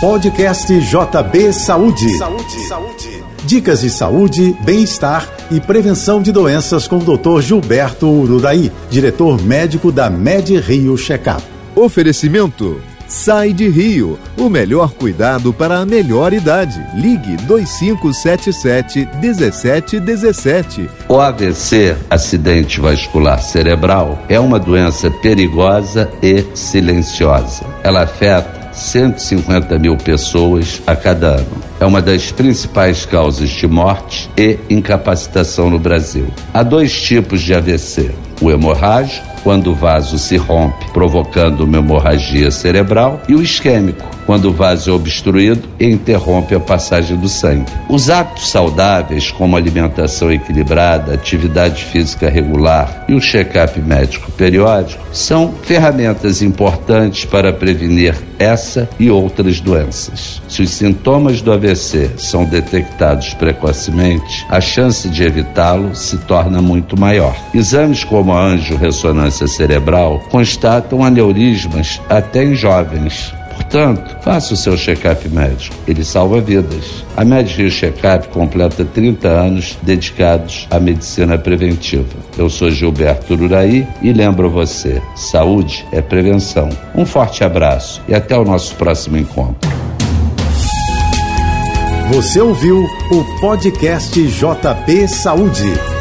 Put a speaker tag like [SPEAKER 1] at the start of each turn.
[SPEAKER 1] Podcast JB Saúde. Saúde. Saúde. Dicas de saúde, bem-estar e prevenção de doenças com o Dr. Gilberto Urudaí, diretor médico da Med Rio Checkup.
[SPEAKER 2] Oferecimento Sai de Rio, o melhor cuidado para a melhor idade. Ligue 2577 1717.
[SPEAKER 3] O AVC, acidente vascular cerebral, é uma doença perigosa e silenciosa. Ela afeta 150 mil pessoas a cada ano. É uma das principais causas de morte e incapacitação no Brasil. Há dois tipos de AVC: o hemorrágico quando o vaso se rompe, provocando uma hemorragia cerebral, e o isquêmico, quando o vaso é obstruído e interrompe a passagem do sangue. Os hábitos saudáveis, como alimentação equilibrada, atividade física regular e o check-up médico periódico, são ferramentas importantes para prevenir essa e outras doenças. Se os sintomas do AVC são detectados precocemente, a chance de evitá-lo se torna muito maior. Exames como a angiorressonância cerebral constatam aneurismas até em jovens. Portanto, faça o seu check-up médico. Ele salva vidas. A Rio Check-up completa 30 anos dedicados à medicina preventiva. Eu sou Gilberto Uraí e lembro você: saúde é prevenção. Um forte abraço e até o nosso próximo encontro.
[SPEAKER 1] Você ouviu o podcast JB Saúde.